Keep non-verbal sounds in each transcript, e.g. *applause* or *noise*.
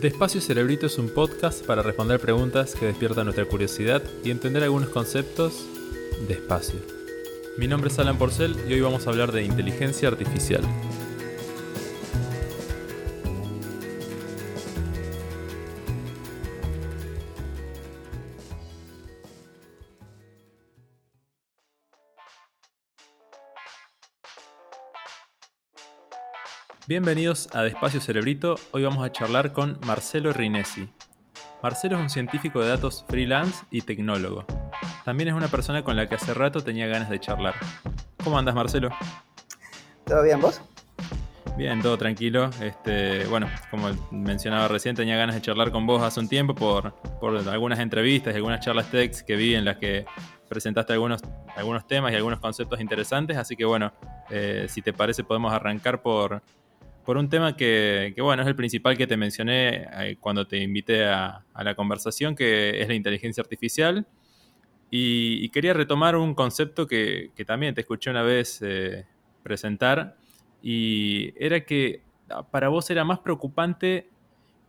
Despacio Cerebrito es un podcast para responder preguntas que despiertan nuestra curiosidad y entender algunos conceptos despacio. Mi nombre es Alan Porcel y hoy vamos a hablar de inteligencia artificial. Bienvenidos a Despacio Cerebrito. Hoy vamos a charlar con Marcelo Rinesi. Marcelo es un científico de datos freelance y tecnólogo. También es una persona con la que hace rato tenía ganas de charlar. ¿Cómo andas, Marcelo? ¿Todo bien, vos? Bien, todo tranquilo. Este, bueno, como mencionaba recién, tenía ganas de charlar con vos hace un tiempo por, por algunas entrevistas y algunas charlas TEDx que vi en las que presentaste algunos, algunos temas y algunos conceptos interesantes. Así que bueno, eh, si te parece podemos arrancar por, por un tema que, bueno, es el principal que te mencioné eh, cuando te invité a, la conversación, que es la inteligencia artificial. Y, quería retomar un concepto que, también te escuché una vez eh, presentar, y era que ah, para vos era más preocupante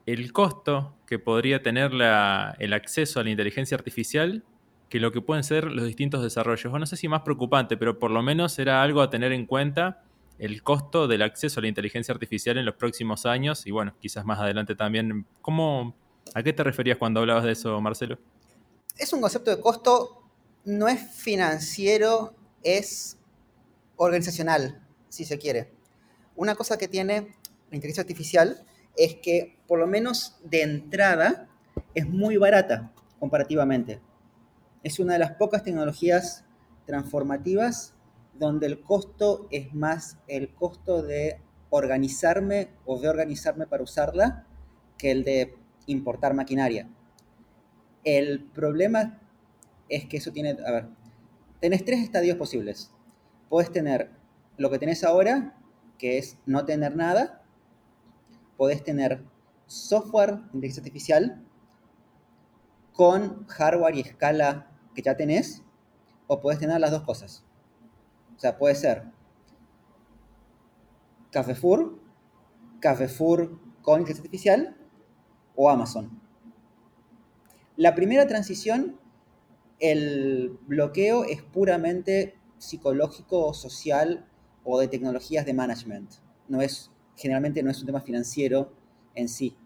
el costo que podría tener el acceso a la inteligencia artificial que lo que pueden ser los distintos desarrollos. O no sé si más preocupante, pero por lo menos era algo a tener en cuenta el costo del acceso a la inteligencia artificial en los próximos años y bueno, quizás más adelante también. ¿Cómo, ¿A qué te referías cuando hablabas de eso, Marcelo? Es un concepto de costo, no es financiero, es organizacional, si se quiere. Una cosa que tiene la inteligencia artificial es que por lo menos de entrada es muy barata comparativamente. Es una de las pocas tecnologías transformativas donde el costo es más el costo de organizarme o de organizarme para usarla que el de importar maquinaria. El problema es que eso tiene, a ver, tenés tres estadios posibles. Puedes tener lo que tenés ahora, que es no tener nada. Podés tener software de inteligencia artificial con hardware y escala que ya tenés, o puedes tener las dos cosas. O sea, puede ser Cafefur, Cafefur con inteligencia artificial o Amazon. La primera transición, el bloqueo es puramente psicológico, social o de tecnologías de management. No es, generalmente no es un tema financiero en sí.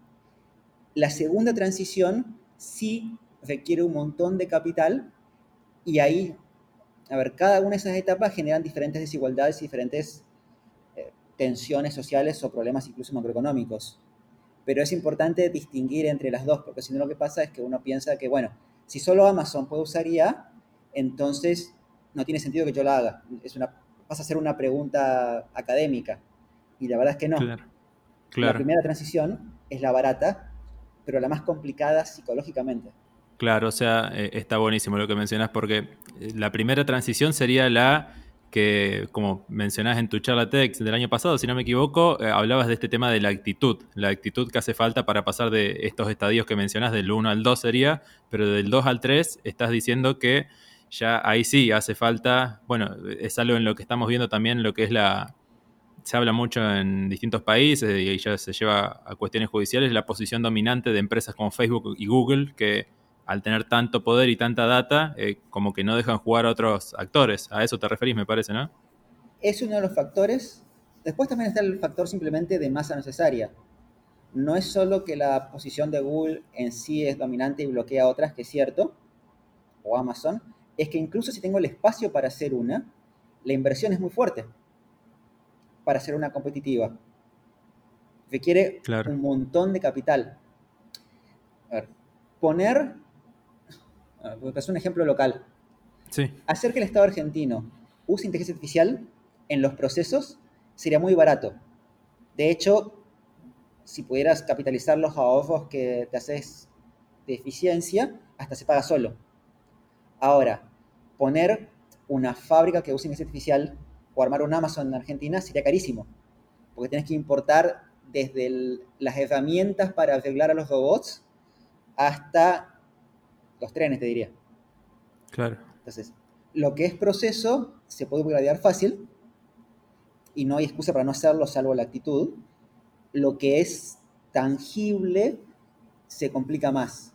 La segunda transición sí requiere un montón de capital y ahí a ver, cada una de esas etapas generan diferentes desigualdades y diferentes eh, tensiones sociales o problemas incluso macroeconómicos. Pero es importante distinguir entre las dos, porque si no lo que pasa es que uno piensa que, bueno, si solo Amazon puede usar IA, entonces no tiene sentido que yo la haga. Es una, pasa a ser una pregunta académica. Y la verdad es que no. Claro. La primera transición es la barata, pero la más complicada psicológicamente. Claro, o sea, eh, está buenísimo lo que mencionas porque eh, la primera transición sería la que, como mencionás en tu charla TEDx del año pasado, si no me equivoco, eh, hablabas de este tema de la actitud, la actitud que hace falta para pasar de estos estadios que mencionás, del 1 al 2 sería, pero del 2 al 3 estás diciendo que ya ahí sí hace falta, bueno, es algo en lo que estamos viendo también lo que es la, se habla mucho en distintos países y ya se lleva a cuestiones judiciales, la posición dominante de empresas como Facebook y Google, que al tener tanto poder y tanta data, eh, como que no dejan jugar a otros actores. A eso te referís, me parece, ¿no? Es uno de los factores. Después también está el factor simplemente de masa necesaria. No es solo que la posición de Google en sí es dominante y bloquea a otras, que es cierto, o Amazon, es que incluso si tengo el espacio para hacer una, la inversión es muy fuerte para hacer una competitiva. Requiere un montón de capital. A ver, poner voy a un ejemplo local. Sí. Hacer que el Estado argentino use inteligencia artificial en los procesos sería muy barato. De hecho, si pudieras capitalizar los ahorros que te haces de eficiencia, hasta se paga solo. Ahora, poner una fábrica que use inteligencia artificial o armar un Amazon en Argentina sería carísimo, porque tienes que importar desde las herramientas para arreglar a los robots hasta los trenes, te diría. Claro. Entonces, lo que es proceso se puede upgradear fácil y no hay excusa para no hacerlo salvo la actitud. Lo que es tangible se complica más.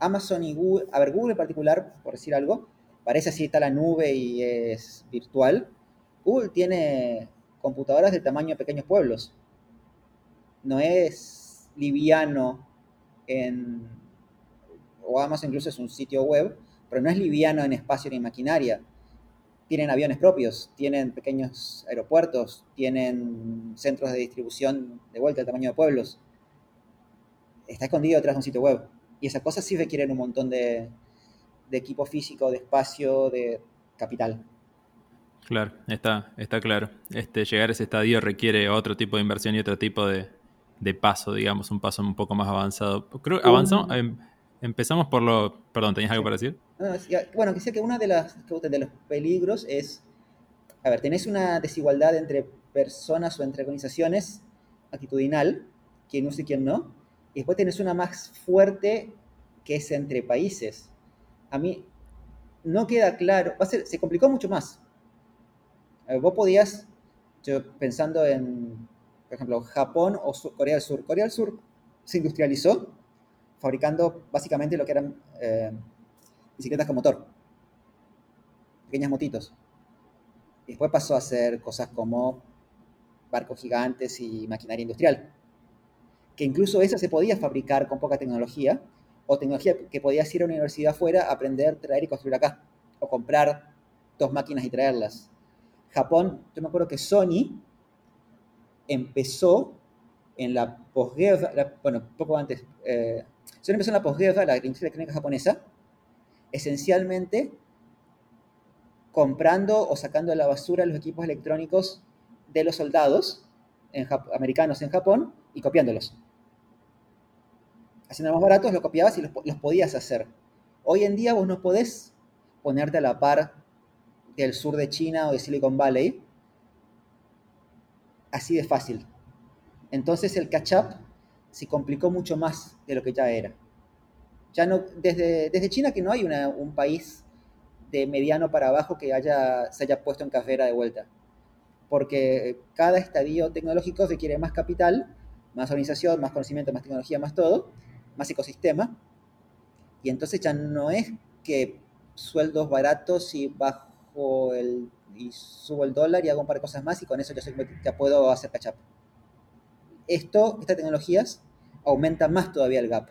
Amazon y Google, a ver, Google en particular, por decir algo, parece así está la nube y es virtual. Google tiene computadoras del tamaño de pequeños pueblos. No es liviano en, o Amazon incluso es un sitio web, pero no es liviano en espacio ni maquinaria. Tienen aviones propios, tienen pequeños aeropuertos, tienen centros de distribución de vuelta del tamaño de pueblos. Está escondido detrás de un sitio web. Y esas cosas sí requieren un montón de, equipo físico, de espacio, de capital. Claro, está, está claro. Este, llegar a ese estadio requiere otro tipo de inversión y otro tipo de, paso, digamos, un paso un poco más avanzado. Creo em, empezamos por lo... Perdón, ¿tenías algo para decir? bueno, que que uno de, las, de los peligros es, a ver, tenés una desigualdad entre personas o entre organizaciones actitudinal, quien usa y quien no, y después tenés una más fuerte que es entre países. A mí no queda claro, va a ser, se complicó mucho más. vos podías, yo pensando en, por ejemplo, Japón o Corea del Sur. Corea del Sur se industrializó fabricando básicamente lo que eran eh, bicicletas con motor, pequeñas motitos. Y después pasó a hacer cosas como barcos gigantes y maquinaria industrial que incluso esa se podía fabricar con poca tecnología, o tecnología que podías ir a una universidad afuera, aprender, traer y construir acá, o comprar dos máquinas y traerlas. Japón, yo me acuerdo que Sony empezó en la posguerra, bueno, poco antes, eh, Sony empezó en la posguerra, la industria electrónica japonesa, esencialmente comprando o sacando a la basura los equipos electrónicos de los soldados americanos en Japón y copiándolos haciendo más baratos, lo copiabas y los, podías hacer. Hoy en día vos no podés ponerte a la par del sur de China o de Silicon Valley así de fácil. Entonces el catch-up se complicó mucho más de lo que ya era. Ya no, desde, desde China que no hay un país de mediano para abajo que haya, se haya puesto en carrera de vuelta. Porque cada estadio tecnológico requiere más capital, más organización, más conocimiento, más tecnología, más todo más ecosistema. Y entonces ya no es que sueldos baratos y bajo el y subo el dólar y hago un par de cosas más y con eso ya, ya puedo hacer catch up. Esto, estas tecnologías aumentan más todavía el gap,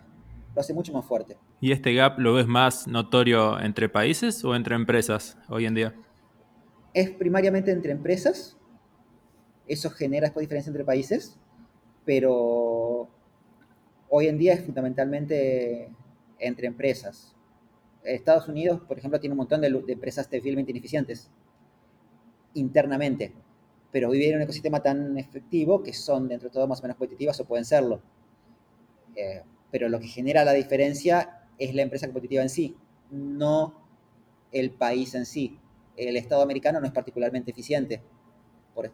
lo hace mucho más fuerte. ¿Y este gap lo ves más notorio entre países o entre empresas hoy en día? Es primariamente entre empresas, eso genera después diferencia entre países, pero hoy en día es fundamentalmente entre empresas. Estados Unidos, por ejemplo, tiene un montón de, empresas terriblemente ineficientes internamente, pero viven en un ecosistema tan efectivo que son dentro de todo más o menos competitivas o pueden serlo. Eh, pero lo que genera la diferencia es la empresa competitiva en sí, no el país en sí. El Estado americano no es particularmente eficiente,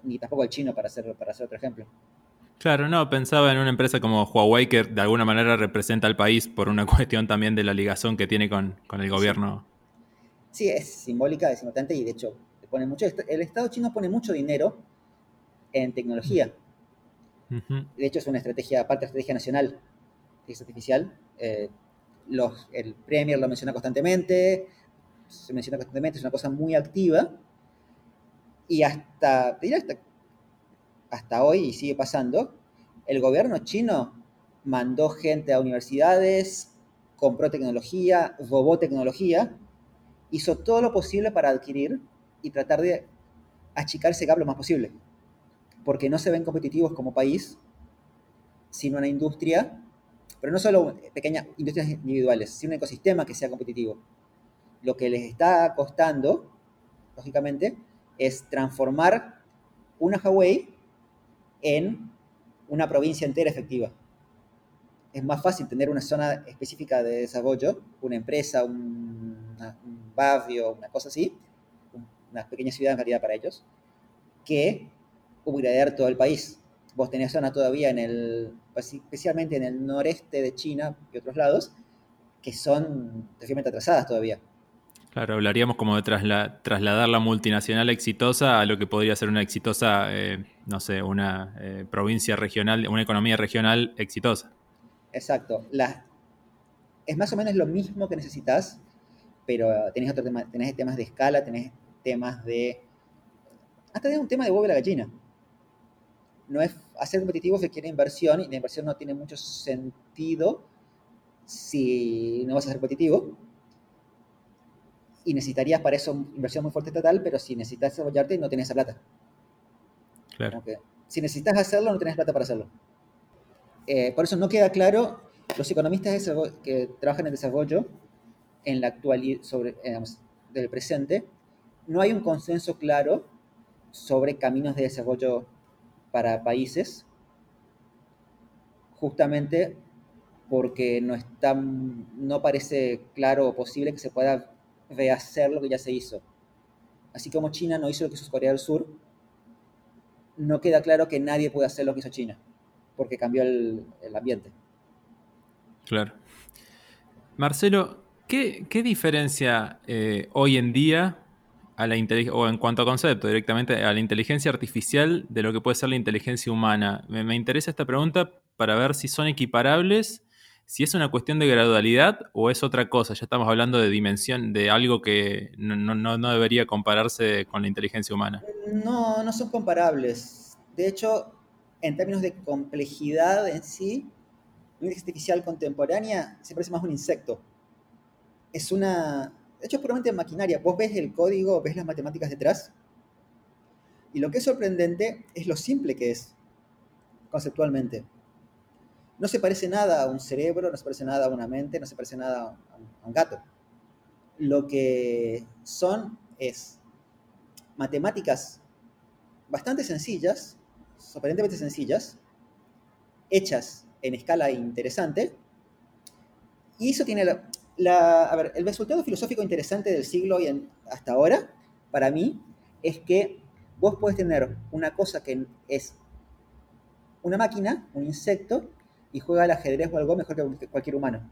ni tampoco el chino, para hacer, para hacer otro ejemplo. Claro, no, pensaba en una empresa como Huawei que de alguna manera representa al país por una *laughs* cuestión también de la ligación que tiene con, el gobierno. Sí. es simbólica, es importante y de hecho pone mucho, el Estado chino pone mucho dinero en tecnología. De hecho es una estrategia, parte de la estrategia nacional, es artificial. Eh, los, el Premier lo menciona constantemente, se menciona constantemente, es una cosa muy activa. Y hasta, hasta hasta hoy, y sigue pasando, el gobierno chino mandó gente a universidades, compró tecnología, robó tecnología, hizo todo lo posible para adquirir y tratar de achicar ese gap lo más posible. Porque no se ven competitivos como país, sino una industria, pero no solo pequeñas industrias individuales, sino un ecosistema que sea competitivo. Lo que les está costando, lógicamente, es transformar una Huawei en una provincia entera efectiva. Es más fácil tener una zona específica de desarrollo, una empresa, un, barrio, una cosa así, una pequeña ciudad en realidad para ellos, que upgradear todo el país. Vos tenés zona todavía en el, especialmente en el noreste de China y otros lados, que son terriblemente atrasadas todavía. Claro, hablaríamos como de trasladar la multinacional exitosa a lo que podría ser una exitosa, eh, no sé, una eh, provincia regional, una economía regional exitosa. Exacto. Es más o menos lo mismo que necesitas, pero tenés, otro tema, tenés temas de escala, tenés temas de... Hasta tenés un tema de huevo y la gallina. No es, hacer competitivo requiere inversión y la inversión no tiene mucho sentido si no vas a ser competitivo. Y necesitarías para eso inversión muy fuerte estatal, pero si necesitas desarrollarte no tienes esa plata. Claro. si necesitas hacerlo, no tenés plata para hacerlo. Eh, por eso no queda claro, los economistas que trabajan en desarrollo en la actualidad, sobre, del presente, no hay un consenso claro sobre caminos de desarrollo para países, justamente porque no, está, no parece claro o posible que se pueda rehacer lo que ya se hizo. Así como China no hizo lo que hizo Corea del Sur, no queda claro que nadie puede hacer lo que hizo China, porque cambió el, ambiente. Claro. Marcelo, ¿qué, diferencia eh, hoy en día a la o en cuanto a concepto, directamente a la inteligencia artificial de lo que puede ser la inteligencia humana? Me, interesa esta pregunta para ver si son equiparables, si es una cuestión de gradualidad o es otra cosa. Ya estamos hablando de dimensión, de algo que no, debería compararse con la inteligencia humana. No, no son comparables. De hecho, en términos de complejidad en sí, la inteligencia artificial contemporánea se parece más a un insecto. Es una, de hecho, es puramente maquinaria. Vos ves el código, ves las matemáticas detrás. Y lo que es sorprendente es lo simple que es, conceptualmente. No se parece nada a un cerebro, no se parece nada a una mente, no se parece nada a un gato. Lo que son es matemáticas bastante sencillas, sorprendentemente sencillas, hechas en escala interesante, y eso tiene la, a ver, el resultado filosófico interesante del siglo y hasta ahora, para mí, es que vos puedes tener una cosa que es una máquina, un insecto, y juega al ajedrez o algo mejor que cualquier humano.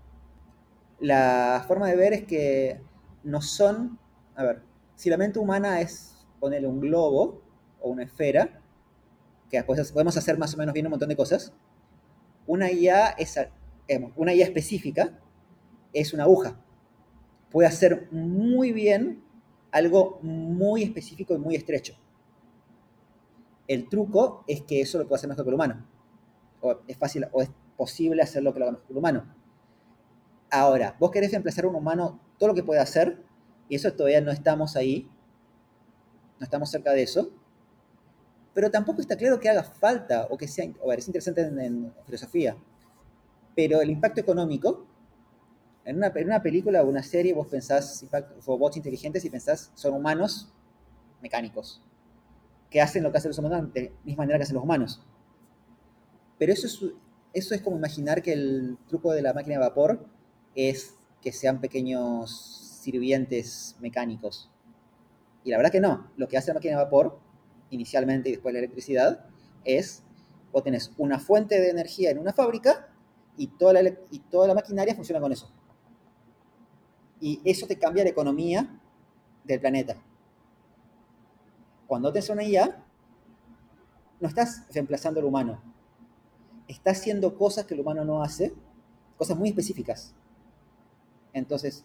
La forma de ver es que no son, a ver, si la mente humana es ponerle un globo o una esfera, que podemos hacer más o menos bien un montón de cosas, una IA, es, una IA específica es una aguja. Puede hacer muy bien algo muy específico y muy estrecho. El truco es que eso lo puede hacer mejor que el humano. O es fácil o es posible hacerlo que lo haga mejor que el humano. Ahora, vos querés reemplazar a un humano todo lo que puede hacer, y eso todavía no estamos ahí, no estamos cerca de eso, pero tampoco está claro que haga falta o que sea, o es interesante en filosofía, pero el impacto económico en una, película o una serie vos pensás robots inteligentes y pensás son humanos mecánicos, que hacen lo que hacen los humanos de la misma manera que hacen los humanos. Pero eso es, eso es como imaginar que el truco de la máquina de vapor es que sean pequeños sirvientes mecánicos. Y la verdad que no. Lo que hace la máquina de vapor, inicialmente y después la electricidad, es, vos tenés una fuente de energía en una fábrica y toda la, y toda la maquinaria funciona con eso y eso te cambia la economía del planeta. Cuando te una IA, no estás reemplazando al humano. Estás haciendo cosas que el humano no hace, cosas muy específicas. Entonces,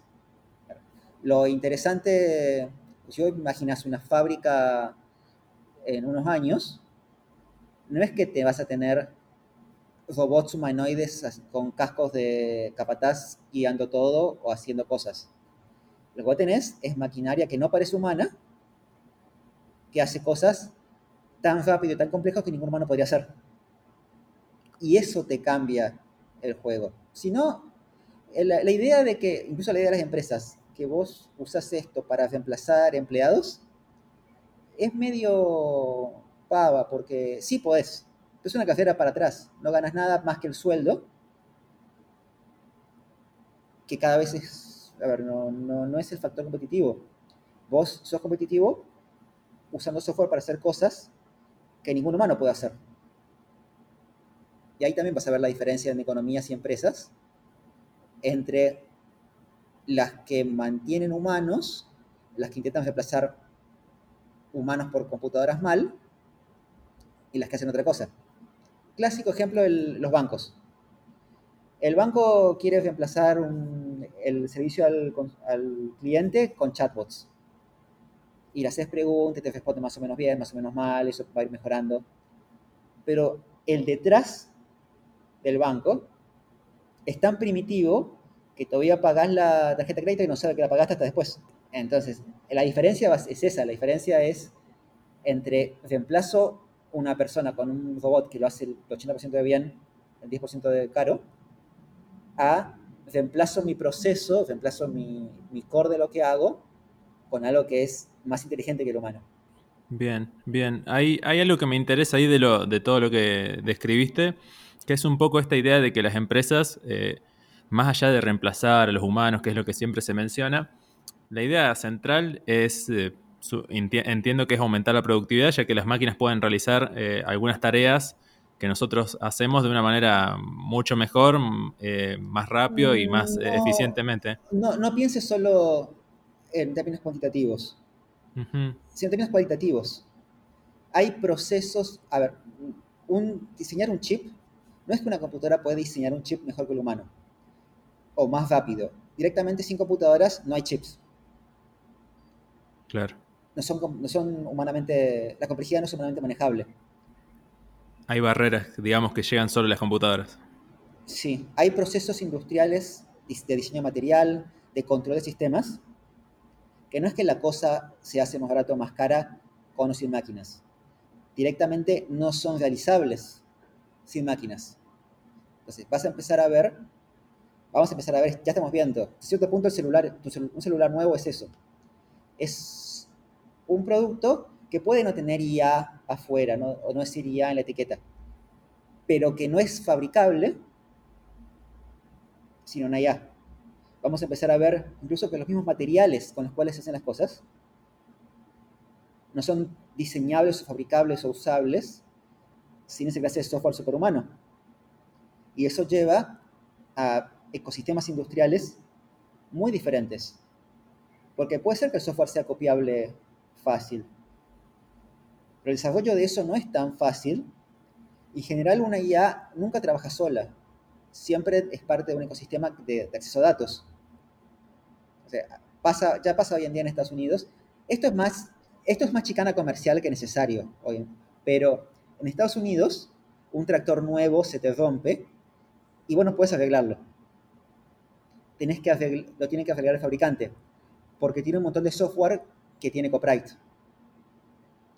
lo interesante, si hoy imaginas una fábrica en unos años, no es que te vas a tener robots humanoides con cascos de capataz guiando todo o haciendo cosas. Lo que tenés es maquinaria que no parece humana, que hace cosas tan rápido y tan complejas que ningún humano podría hacer. Y eso te cambia el juego. Si no, la, idea de que, incluso la idea de las empresas, que vos usas esto para reemplazar empleados, es medio pava, porque sí podés, es una carrera para atrás, no ganas nada más que el sueldo, que cada vez es, a ver, no, no, es el factor competitivo. Vos sos competitivo usando software para hacer cosas que ningún humano puede hacer. Y ahí también vas a ver la diferencia en economías y empresas entre las que mantienen humanos, las que intentan reemplazar humanos por computadoras mal, y las que hacen otra cosa. Clásico ejemplo, los bancos. El banco quiere reemplazar el servicio al, cliente con chatbots. Y le haces preguntas, te responde más o menos bien, más o menos mal, eso va a ir mejorando. Pero el detrás del banco es tan primitivo que todavía pagás la tarjeta de crédito y no sabes que la pagaste hasta después. Entonces, la diferencia es esa, la diferencia es entre reemplazo una persona con un robot que lo hace el 80% de bien, el 10% de caro, a reemplazo mi proceso, reemplazo mi, mi core de lo que hago con algo que es más inteligente que el humano. Bien, bien. Hay, hay algo que me interesa ahí de, lo, de todo lo que describiste, que es un poco esta idea de que las empresas, eh, más allá de reemplazar a los humanos, que es lo que siempre se menciona, la idea central es, eh, entiendo que es aumentar la productividad, ya que las máquinas pueden realizar eh, algunas tareas que nosotros hacemos de una manera mucho mejor, eh, más rápido y más eficientemente. No, no pienses solo en términos cuantitativos, sino en términos cualitativos. Hay procesos, a ver, un, diseñar un chip, no es que una computadora pueda diseñar un chip mejor que el humano, o más rápido. Directamente sin computadoras no hay chips. Claro. No son, no son humanamente, la complejidad no es humanamente manejable. Hay barreras, digamos, que llegan solo las computadoras. Sí, hay procesos industriales de diseño material, de control de sistemas, que no es que la cosa se hace más barato o más cara con o sin máquinas. Directamente no son realizables sin máquinas. Entonces, vas a empezar a ver, vamos a empezar a ver, ya estamos viendo, a cierto punto el celular, un celular nuevo es eso. Es un producto que puede no tener IA afuera, o no es IA en la etiqueta, pero que no es fabricable sino una IA. Vamos a empezar a ver incluso que los mismos materiales con los cuales se hacen las cosas no son diseñables o fabricables o usables sin ese clase de software superhumano. Y eso lleva a ecosistemas industriales muy diferentes. Porque puede ser que el software sea copiable fácil. Pero el desarrollo de eso no es tan fácil y en general una IA nunca trabaja sola. Siempre es parte de un ecosistema de, acceso a datos. O sea, pasa, ya pasa hoy en día en Estados Unidos. Esto es más, esto es más chicana comercial que necesario. Pero en Estados Unidos, un tractor nuevo se te rompe y bueno, puedes arreglarlo. Que lo tiene que arreglar el fabricante porque tiene un montón de software que tiene copyright.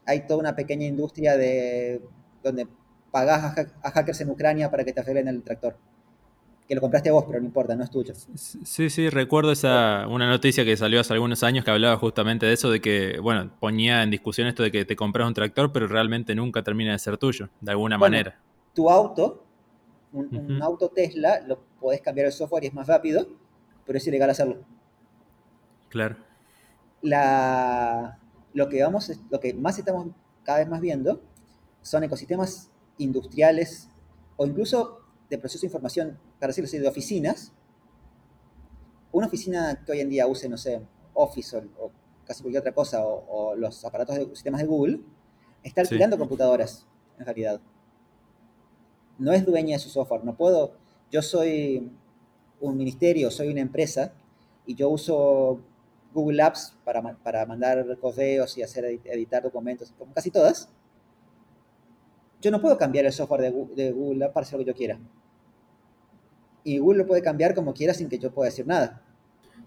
Hay toda una pequeña industria de donde pagás a, hackers en Ucrania para que te arreglen el tractor. Que lo compraste vos, pero no importa, no es tuyo. Sí, sí, recuerdo esa una noticia que salió hace algunos años que hablaba justamente de eso, de que, bueno, ponía en discusión esto de que te compras un tractor, pero realmente nunca termina de ser tuyo, de alguna manera. Tu auto, un, un, auto Tesla, lo podés cambiar el software y es más rápido, pero es ilegal hacerlo. Claro lo, que vamos, lo que más estamos cada vez más viendo son ecosistemas industriales o incluso de proceso de información, para decirlo así, de oficinas. Una oficina que hoy en día use, no sé, Office o, casi cualquier otra cosa, o, los aparatos de sistemas de Google, está alquilando computadoras, en realidad. No es dueña de su software. No puedo, yo soy un ministerio, soy una empresa, y yo uso Google Apps para, para mandar correos y hacer editar documentos, como casi todas, yo no puedo cambiar el software de, Google Apps para hacer lo que yo quiera. Y Google lo puede cambiar como quiera sin que yo pueda decir nada.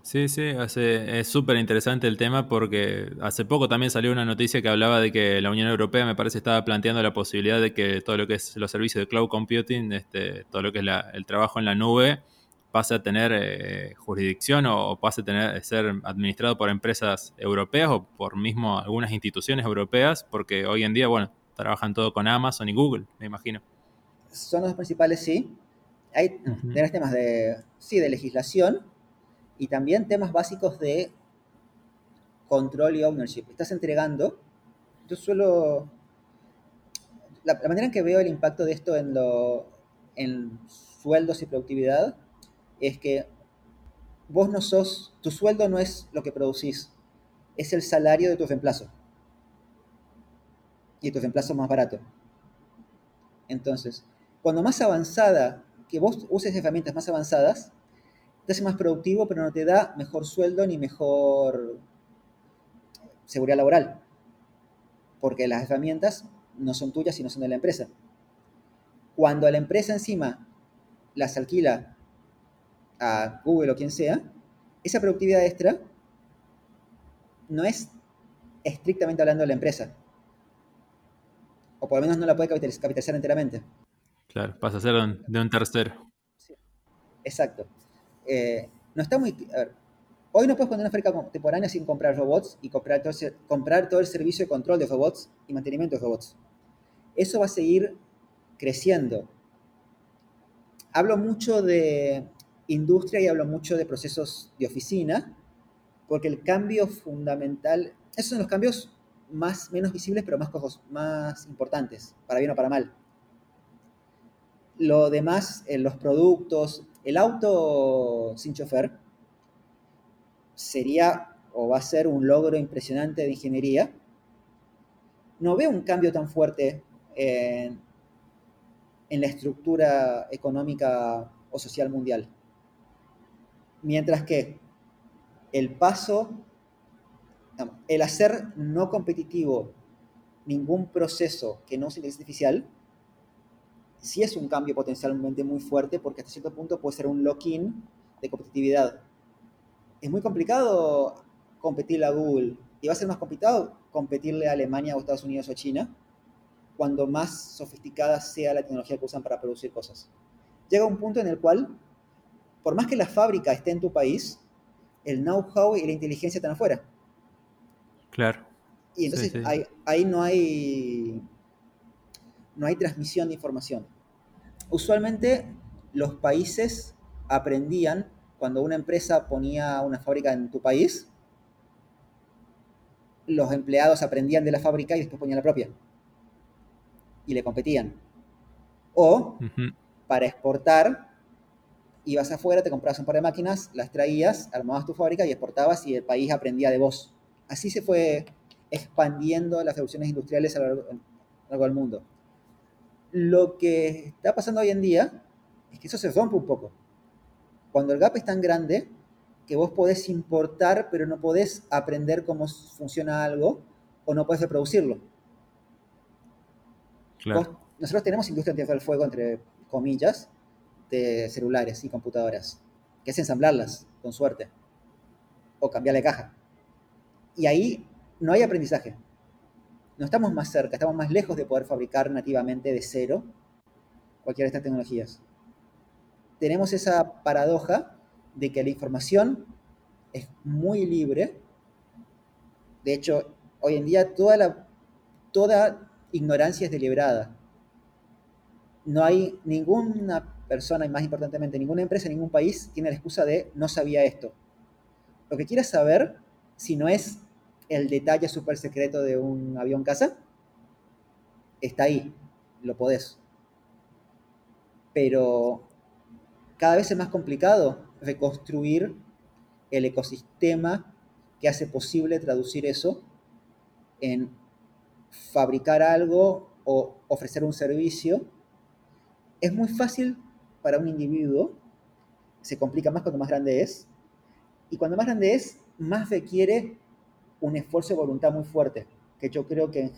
Sí, sí, es súper interesante el tema porque hace poco también salió una noticia que hablaba de que la Unión Europea me parece estaba planteando la posibilidad de que todo lo que es los servicios de cloud computing, este, todo lo que es el trabajo en la nube, pase a tener eh, jurisdicción o, pase a tener, ser administrado por empresas europeas o por mismo algunas instituciones europeas, porque hoy en día, bueno, trabajan todo con Amazon y Google, me imagino. Son los principales, sí. Hay temas de, sí, de legislación y también temas básicos de control y ownership. Estás entregando, yo suelo, la, manera en que veo el impacto de esto en, lo, en sueldos y productividad es que vos no sos, tu sueldo no es lo que producís, es el salario de tu reemplazo. Y tu reemplazo más barato. Entonces, cuando más avanzada, que vos uses herramientas más avanzadas, te hace más productivo, pero no te da mejor sueldo ni mejor seguridad laboral. Porque las herramientas no son tuyas y no son de la empresa. Cuando la empresa encima las alquila a Google o quien sea, esa productividad extra no es estrictamente hablando de la empresa. O por lo menos no la puede capitalizar enteramente. Claro, pasa a ser de un tercero. Exacto. Eh, no está muy... hoy no puedes poner una fábrica contemporánea sin comprar robots y comprar todo, comprar todo el servicio de control de robots y mantenimiento de robots. Eso va a seguir creciendo. Hablo mucho de industria y hablo mucho de procesos de oficina, porque el cambio fundamental, esos son los cambios más, menos visibles, pero más, más importantes, para bien o para mal. Lo demás, en los productos, el auto sin chofer sería o va a ser un logro impresionante de ingeniería. No veo un cambio tan fuerte en, en la estructura económica o social mundial. Mientras que el paso, el hacer no competitivo ningún proceso que no sea artificial, sí es un cambio potencialmente muy fuerte porque hasta cierto punto puede ser un lock-in de competitividad. Es muy complicado competirle a Google y va a ser más complicado competirle a Alemania o Estados Unidos o China cuando más sofisticada sea la tecnología que usan para producir cosas. Llega un punto en el cual, por más que la fábrica esté en tu país, el know-how y la inteligencia están afuera. Claro. Y entonces Ahí, no hay no hay transmisión de información. Usualmente los países aprendían cuando una empresa ponía una fábrica en tu país, los empleados aprendían de la fábrica y después ponían la propia. Y le competían. O para exportar, ibas afuera, te comprabas un par de máquinas, las traías, armabas tu fábrica y exportabas y el país aprendía de vos. Así se fue expandiendo las revoluciones industriales a lo largo del mundo. Lo que está pasando hoy en día es que eso se rompe un poco. Cuando el gap es tan grande que vos podés importar, pero no podés aprender cómo funciona algo o no podés reproducirlo. nosotros tenemos industria del fuego, entre comillas, de celulares y computadoras, que es ensamblarlas, con suerte, o cambiarle caja. Y ahí no hay aprendizaje no estamos más cerca, estamos más lejos de poder fabricar nativamente de cero cualquiera de estas tecnologías. Tenemos esa paradoja de que la información es muy libre. De hecho, hoy en día toda, la, toda ignorancia es deliberada. No hay ninguna persona, y más importantemente, ninguna empresa, ningún país tiene la excusa de no sabía esto. Lo que quieras saber, si no es el detalle súper secreto de un avión casa, está ahí, lo podés. Pero cada vez es más complicado reconstruir el ecosistema que hace posible traducir eso en fabricar algo o ofrecer un servicio. Es muy fácil para un individuo, se complica más cuando más grande es, y cuando más grande es, más requiere un esfuerzo de voluntad muy fuerte, que yo creo que en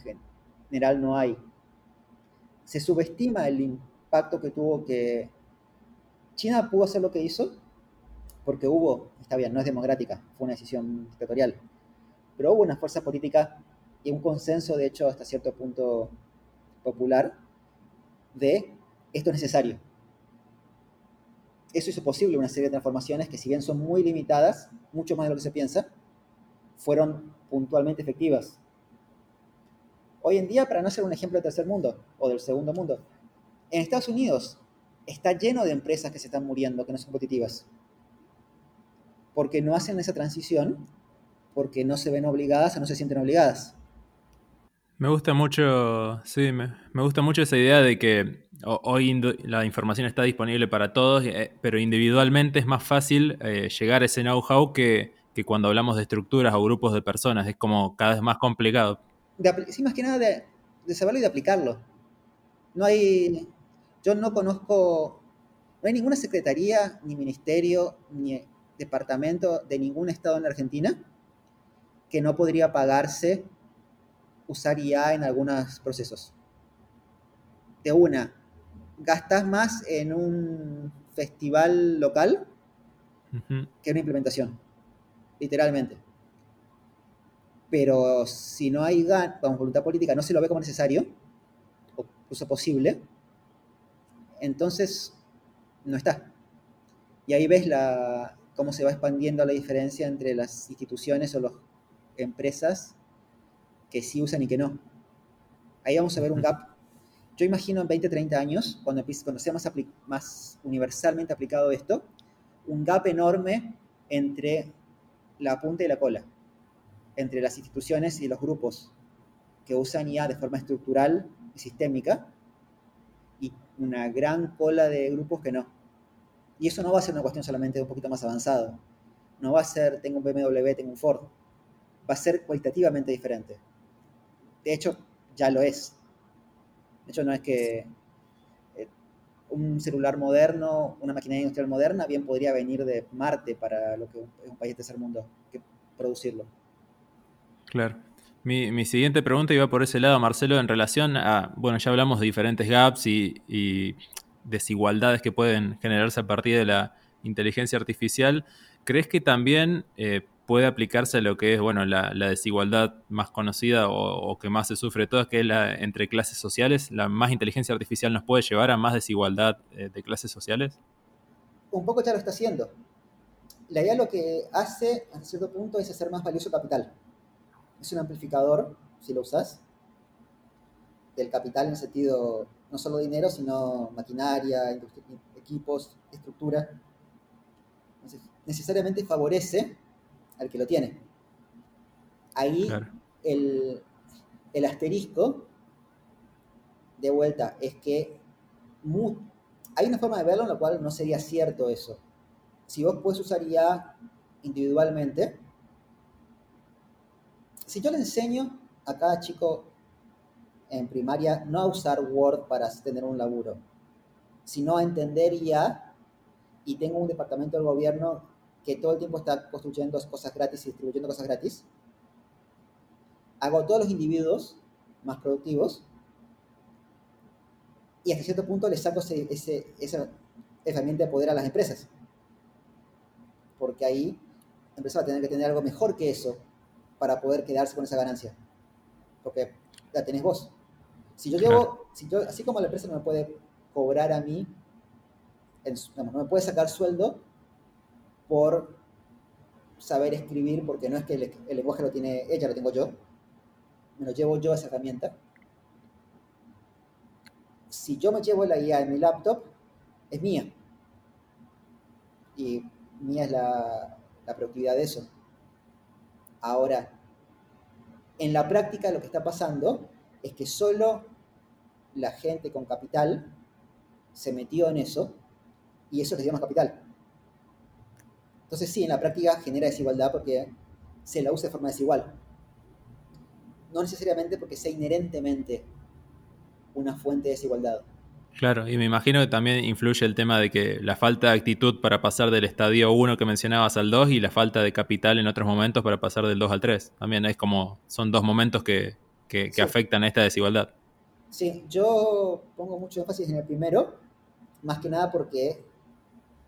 general no hay. Se subestima el impacto que tuvo que China pudo hacer lo que hizo porque hubo, está bien, no es democrática, fue una decisión dictatorial, pero hubo una fuerza política y un consenso, de hecho, hasta cierto punto popular, de esto es necesario. Eso hizo posible una serie de transformaciones que si bien son muy limitadas, mucho más de lo que se piensa, fueron puntualmente efectivas. Hoy en día, para no ser un ejemplo del tercer mundo o del segundo mundo, en Estados Unidos está lleno de empresas que se están muriendo, que no son competitivas, porque no hacen esa transición, porque no se ven obligadas o no se sienten obligadas. Me gusta mucho, sí, me, gusta mucho esa idea de que hoy la información está disponible para todos, eh, pero individualmente es más fácil eh, llegar a ese know-how que, que cuando hablamos de estructuras o grupos de personas. Es como cada vez más complicado. sí, más que nada de, de saberlo y de aplicarlo. No hay. Yo no conozco No hay ninguna secretaría, ni ministerio, ni departamento de ningún estado en la Argentina que no podría pagarse usar IA en algunos procesos. De una, gastas más en un festival local que en una implementación, literalmente. Pero si no hay con voluntad política, no se lo ve como necesario, o incluso posible, entonces no está. Y ahí ves la, cómo se va expandiendo la diferencia entre las instituciones o las empresas que sí usan y que no. Ahí vamos a ver un gap. Yo imagino en 20, 30 años, cuando, cuando sea más, más universalmente aplicado esto, un gap enorme entre la punta y la cola, entre las instituciones y los grupos que usan IA de forma estructural y sistémica, y una gran cola de grupos que no. Y eso no va a ser una cuestión solamente de un poquito más avanzado. No va a ser, tengo un BMW, tengo un Ford. Va a ser cualitativamente diferente. De hecho, ya lo es. De hecho, no es que eh, un celular moderno, una máquina industrial moderna, bien podría venir de Marte para lo que es un país de tercer mundo, que producirlo. Claro. Mi, siguiente pregunta iba por ese lado, Marcelo, en relación a, bueno, ya hablamos de diferentes gaps y, desigualdades que pueden generarse a partir de la inteligencia artificial. ¿Crees que también eh, puede aplicarse a lo que es, bueno, la, desigualdad más conocida o, que más se sufre todas, que es la entre clases sociales? ¿La más inteligencia artificial nos puede llevar a más desigualdad eh, de clases sociales? Un poco ya lo está haciendo. La idea lo que hace, a cierto punto, es hacer más valioso capital es un amplificador, si lo usas, del capital en el sentido no solo dinero, sino maquinaria, equipos, estructura. necesariamente favorece al que lo tiene. Ahí el, el, asterisco, de vuelta, es que hay una forma de verlo en la cual no sería cierto eso. Si vos puedes usar IA individualmente, si yo le enseño a cada chico en primaria no a usar Word para tener un laburo, sino a entender IA y tengo un departamento del gobierno que todo el tiempo está construyendo cosas gratis y distribuyendo cosas gratis, hago a todos los individuos más productivos y hasta cierto punto le saco esa herramienta de poder a las empresas. Porque ahí empieza a tener que tener algo mejor que eso para poder quedarse con esa ganancia. Porque la tenés vos. Si yo llevo, si yo, así como la empresa no me puede cobrar a mí, no me puede sacar sueldo por saber escribir, porque no es que el, lenguaje lo tiene ella, lo tengo yo. Me lo llevo yo esa herramienta. Si yo me llevo la IA en mi laptop, es mía. Y mía es la, la productividad de eso. Ahora, en la práctica lo que está pasando es que solo la gente con capital se metió en eso y eso les dio más capital. Entonces sí, en la práctica genera desigualdad porque se la usa de forma desigual. No necesariamente porque sea inherentemente una fuente de desigualdad. Claro, y me imagino que también influye el tema de que la falta de actitud para pasar del estadio 1 que mencionabas al 2 y la falta de capital en otros momentos para pasar del 2 al 3. También es como, son dos momentos que, afectan a esta desigualdad. Sí, yo pongo mucho énfasis en el primero, más que nada porque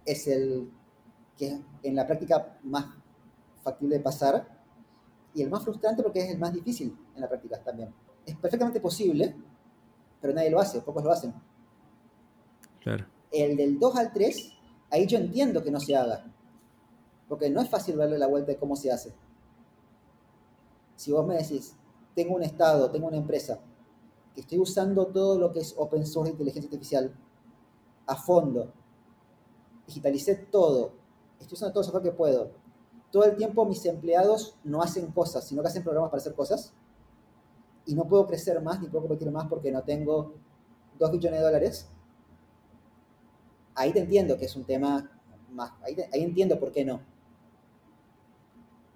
es el que en la práctica más factible de pasar y el más frustrante porque es el más difícil en la práctica también. Es perfectamente posible, pero nadie lo hace, pocos lo hacen. El del 2 al 3, ahí yo entiendo que no se haga. Porque no es fácil darle la vuelta de cómo se hace. Si vos me decís, tengo un estado, tengo una empresa, que estoy usando todo lo que es open source de inteligencia artificial a fondo, digitalicé todo, estoy usando todo el software que puedo, todo el tiempo mis empleados no hacen cosas, sino que hacen programas para hacer cosas, y no puedo crecer más ni puedo competir más porque no tengo 2 billones de dólares, ahí te entiendo que es un tema más, ahí, entiendo por qué no.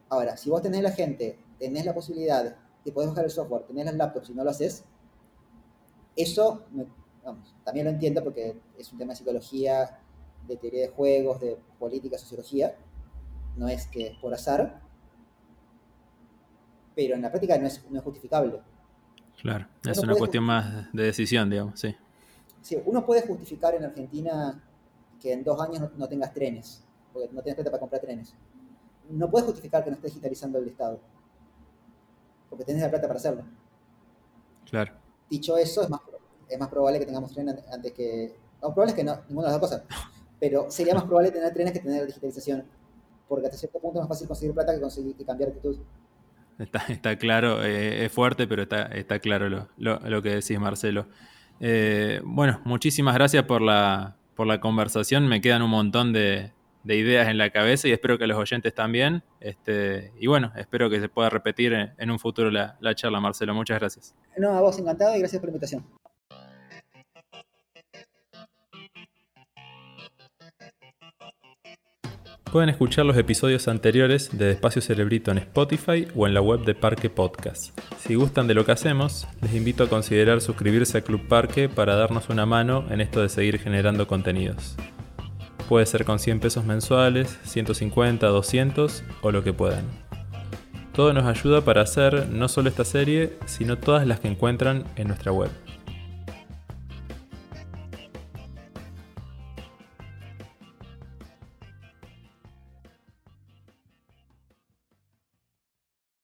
Ahora, si vos tenés la gente, tenés la posibilidad de poder bajar el software, tenés las laptops y no lo haces, eso también lo entiendo porque es un tema de psicología de teoría de juegos, de política, sociología. No es que es por azar, pero en la práctica no es, no es justificable. Claro, es una cuestión más de decisión, digamos, sí. Sí, uno puede justificar en Argentina que en dos años no, tengas trenes, porque no tienes plata para comprar trenes. No puedes justificar que no estés digitalizando el Estado, porque tienes la plata para hacerlo. Claro. Dicho eso, es más, es más probable que tengamos trenes antes que... Lo probable es que no, ninguna de las dos cosas. *laughs* Pero sería más probable tener trenes que tener digitalización, porque hasta cierto punto es más fácil conseguir plata que, conseguir, que cambiar actitud. Está, está claro, eh, es fuerte, pero está, está claro lo, lo, que decís, Marcelo. Eh, bueno, muchísimas gracias por la, por la conversación. Me quedan un montón de, de, ideas en la cabeza y espero que los oyentes también. Este, y bueno, espero que se pueda repetir en, en un futuro la, la charla, Marcelo. Muchas gracias. No, a vos encantado y gracias por la invitación. Pueden escuchar los episodios anteriores de Espacio Cerebrito en Spotify o en la web de Parque Podcast. Si gustan de lo que hacemos, les invito a considerar suscribirse a Club Parque para darnos una mano en esto de seguir generando contenidos. Puede ser con 100 pesos mensuales, 150, 200 o lo que puedan. Todo nos ayuda para hacer no solo esta serie, sino todas las que encuentran en nuestra web.